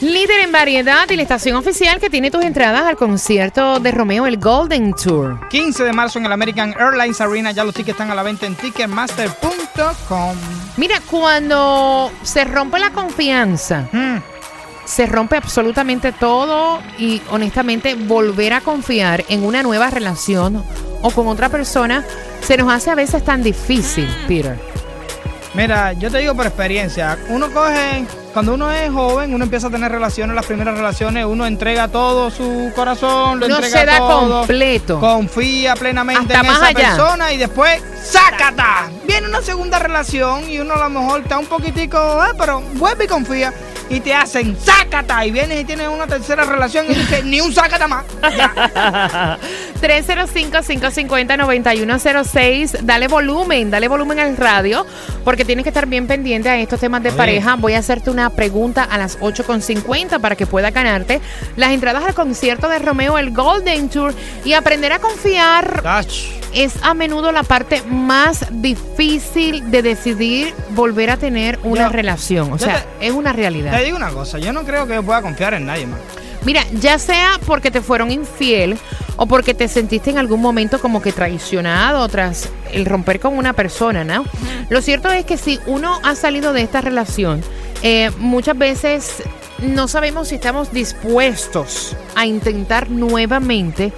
Líder en variedad y la estación oficial que tiene tus entradas al concierto de Romeo, el Golden Tour. 15 de marzo en el American Airlines Arena. Ya los tickets están a la venta en ticketmaster.com. Mira, cuando se rompe la confianza, Mm, se rompe absolutamente todo y honestamente volver a confiar en una nueva relación o con otra persona se nos hace a veces tan difícil, Peter. Mira, yo te digo por experiencia. Uno coge, cuando uno es joven, uno empieza a tener relaciones, las primeras relaciones, uno entrega todo su corazón, lo No entrega se da todo, completo. Confía plenamente Hasta en esa allá. persona y después ¡sácata! Viene una segunda relación y uno a lo mejor está un poquitico, eh, pero vuelve y confía. Y te hacen ¡sácata! Y vienes y tienes una tercera relación y dices, ni un sácata más. Ya. 305-550-9106. Dale volumen, dale volumen al radio, porque tienes que estar bien pendiente a estos temas de Oye. pareja. Voy a hacerte una pregunta a las 8.50 para que pueda ganarte las entradas al concierto de Romeo, el Golden Tour, y aprender a confiar. Tach. Es a menudo la parte más difícil de decidir volver a tener una Yo- relación. O sea, te- es una realidad. Te digo una cosa, yo no creo que yo pueda confiar en nadie más. Mira, ya sea porque te fueron infiel o porque te sentiste en algún momento como que traicionado tras el romper con una persona, ¿no? Lo cierto es que si uno ha salido de esta relación, eh, muchas veces no sabemos si estamos dispuestos a intentar nuevamente.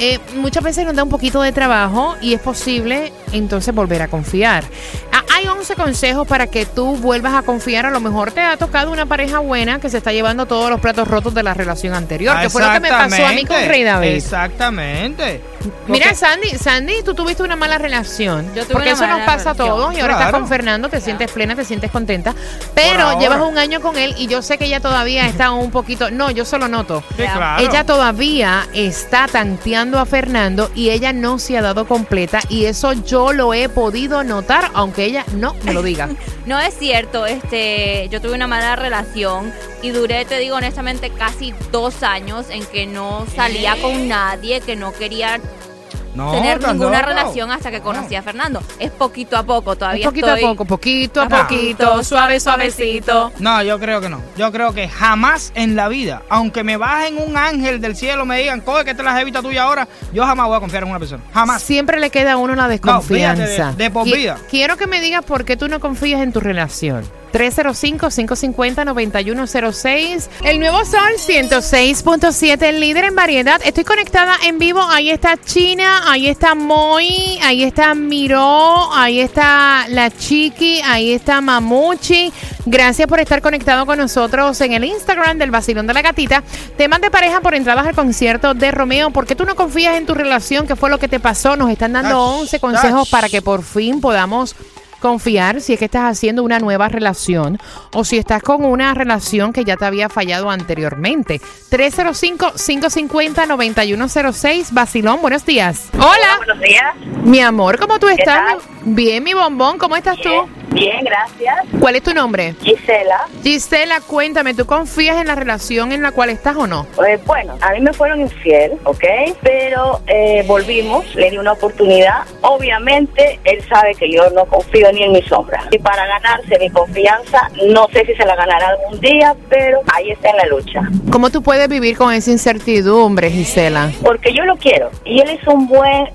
Eh, muchas veces nos da un poquito de trabajo y es posible entonces volver a confiar. Ah, hay 11 consejos para que tú vuelvas a confiar. A lo mejor te ha tocado una pareja buena que se está llevando todos los platos rotos de la relación anterior, que fue lo que me pasó a mí con Rey David. Exactamente. Mira, Porque- Sandy, Sandy, tú tuviste una mala relación. Yo tuve porque una eso nos pasa a todos. Y ahora estás con Fernando, te sientes plena, te sientes contenta. Pero llevas un año con él y yo sé que ella todavía está un poquito. No, yo solo noto. Sí, claro. Ella todavía está tanteando a Fernando y ella no se ha dado completa y eso yo lo he podido notar aunque ella no me lo diga. No es cierto, este, yo tuve una mala relación y duré, te digo honestamente, casi dos años en que no salía con nadie, que no quería No, tener ninguna loco. relación hasta que conocí a Fernando. Es poquito a poco, todavía Es poquito estoy- a poco, poquito a Ajá. poquito, suave, suavecito. No, yo creo que no. Yo creo que jamás en la vida, aunque me bajen un ángel del cielo, me digan, coge que es la jevita tuya ahora, yo jamás voy a confiar en una persona. Jamás. Siempre le queda a uno la No, desconfianza. fíjate, de- de por vida. Quiero que me digas por qué tú no confías en tu relación. 305-550-9106. El nuevo Sol 106.7, el líder en variedad. Estoy conectada en vivo. Ahí está China, ahí está Moy, ahí está Miró, ahí está la Chiqui, ahí está Mamuchi. Gracias por estar conectado con nosotros en el Instagram del Vacilón de la Gatita. Temas de pareja por entradas al concierto de Romeo. ¿Por qué tú no confías en tu relación? ¿Qué fue lo que te pasó? Nos están dando Ach, 11 consejos para que por fin podamos confiar si es que estás haciendo una nueva relación o si estás con una relación que ya te había fallado anteriormente. 305-550-9106. Vacilón, buenos días. Hola, Buenos días. mi amor, ¿cómo tú estás? Bien, mi bombón, ¿cómo estás tú? Bien, gracias. ¿Cuál es tu nombre? Gisela. Gisela, cuéntame, ¿tú confías en la relación en la cual estás o no? Eh, bueno, a mí me fueron infiel, ¿ok? Pero eh, volvimos, le di una oportunidad. Obviamente, él sabe que yo no confío ni en mi sombra. Y para ganarse mi confianza, no sé si se la ganará algún día, pero ahí está en la lucha. ¿Cómo tú puedes vivir con esa incertidumbre, Gisela? Porque yo lo quiero. Y él es un buen,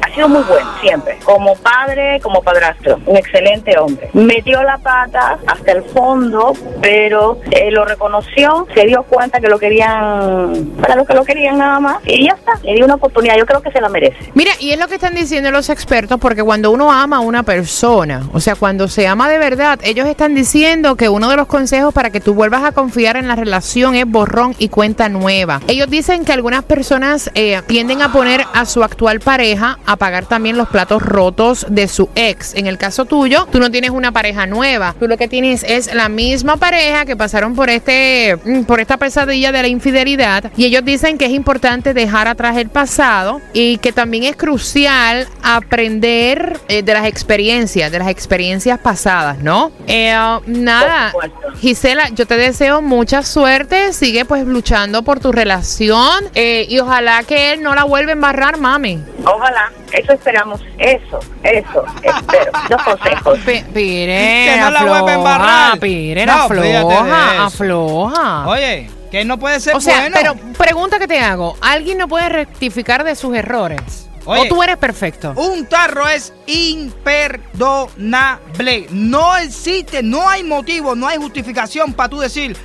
ha sido muy bueno siempre. Como padre, como padrastro. Un excelente hombre. Metió la pata hasta el fondo, pero eh, lo reconoció, se dio cuenta que lo querían, para lo que lo querían nada más, y ya está, le dio una oportunidad, yo creo que se la merece. Mira, y es lo que están diciendo los expertos, porque cuando uno ama a una persona, o sea, cuando se ama de verdad, ellos están diciendo que uno de los consejos para que tú vuelvas a confiar en la relación es borrón y cuenta nueva. Ellos dicen que algunas personas eh, tienden a poner a su actual pareja a pagar también los platos rotos de su ex. En el caso tuyo, tú no tienes una pareja nueva, tú lo que tienes es la misma pareja que pasaron por este, mm, por esta pesadilla de la infidelidad, y ellos dicen que es importante dejar atrás el pasado y que también es crucial aprender eh, de las experiencias, de las experiencias pasadas, ¿no? Eh, nada. Gisela, yo te deseo mucha suerte, sigue pues luchando por tu relación eh, y ojalá que él no la vuelva a embarrar, mami. Ojalá, eso esperamos, eso, eso, espero. Los consejos. P- Que Pirena, no la vuelva a embarrar. Pirena, No, afloja, afloja. Oye, que no puede ser O sea, bueno. pero pregunta que te hago, ¿alguien no puede rectificar de sus errores? Oye. ¿O tú eres perfecto? Un tarro es imperdonable. No existe, no hay motivo, no hay justificación para tú decir,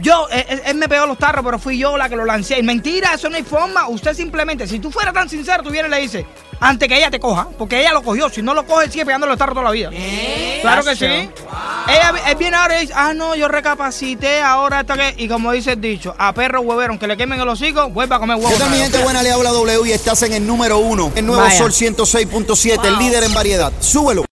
yo, eh, él, él me pegó los tarros, pero fui yo la que lo lancé. Y mentira, eso no hay forma. Usted simplemente, si tú fueras tan sincero, tú vienes y le dices, antes que ella te coja, porque ella lo cogió. Si no lo coge, sigue pegando los tarros toda la vida. Claro que sí. Ella él viene ahora y dice, ah, no, yo recapacité, ahora está que. Y como dice el dicho, a perro huevero, que le quemen el hocico, vuelva a comer huevo. ¿Qué tal, mi gente buena? Le habla W y estás en el número uno. El nuevo Vaya. Sol 106.7, el líder en variedad. Súbelo.